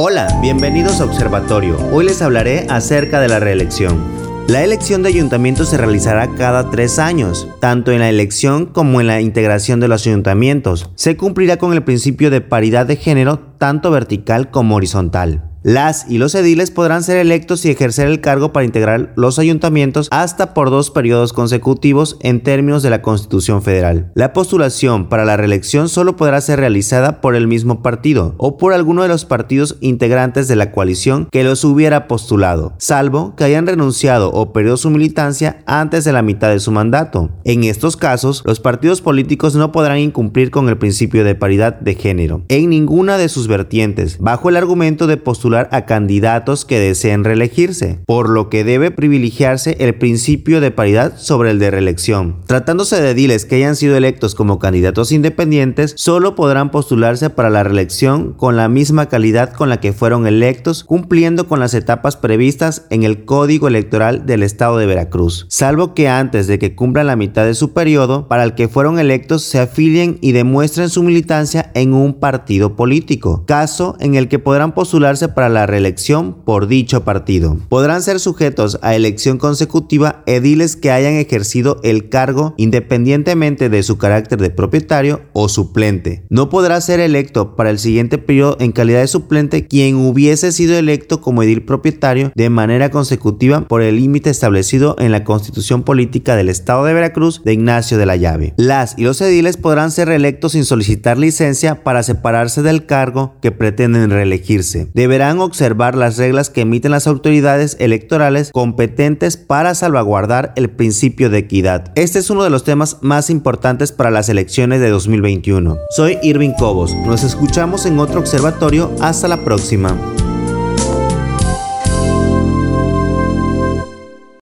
Hola, bienvenidos a Observatorio. Hoy les hablaré acerca de la reelección. La elección de ayuntamientos se realizará cada tres años, tanto en la elección como en la integración de los ayuntamientos. Se cumplirá con el principio de paridad de género tanto vertical como horizontal. Las y los ediles podrán ser electos y ejercer el cargo para integrar los ayuntamientos hasta por dos periodos consecutivos en términos de la Constitución Federal. La postulación para la reelección solo podrá ser realizada por el mismo partido o por alguno de los partidos integrantes de la coalición que los hubiera postulado, salvo que hayan renunciado o perdido su militancia antes de la mitad de su mandato. En estos casos, los partidos políticos no podrán incumplir con el principio de paridad de género en ninguna de sus vertientes, bajo el argumento de postular a candidatos que deseen reelegirse, por lo que debe privilegiarse el principio de paridad sobre el de reelección. Tratándose de ediles que hayan sido electos como candidatos independientes, solo podrán postularse para la reelección con la misma calidad con la que fueron electos, cumpliendo con las etapas previstas en el Código Electoral del Estado de Veracruz, salvo que antes de que cumplan la mitad de su periodo para el que fueron electos se afilien y demuestren su militancia en un partido político, caso en el que podrán postularse para la reelección por dicho partido. Podrán ser sujetos a elección consecutiva ediles que hayan ejercido el cargo independientemente de su carácter de propietario o suplente. No podrá ser electo para el siguiente periodo en calidad de suplente quien hubiese sido electo como edil propietario de manera consecutiva por el límite establecido en la Constitución Política del Estado de Veracruz de Ignacio de la Llave. Las y los ediles podrán ser reelectos sin solicitar licencia para separarse del cargo que pretenden reelegirse. Observar las reglas que emiten las autoridades electorales competentes para salvaguardar el principio de equidad. Este es uno de los temas más importantes para las elecciones de 2021. Soy Irving Cobos. Nos escuchamos en otro observatorio. Hasta la próxima.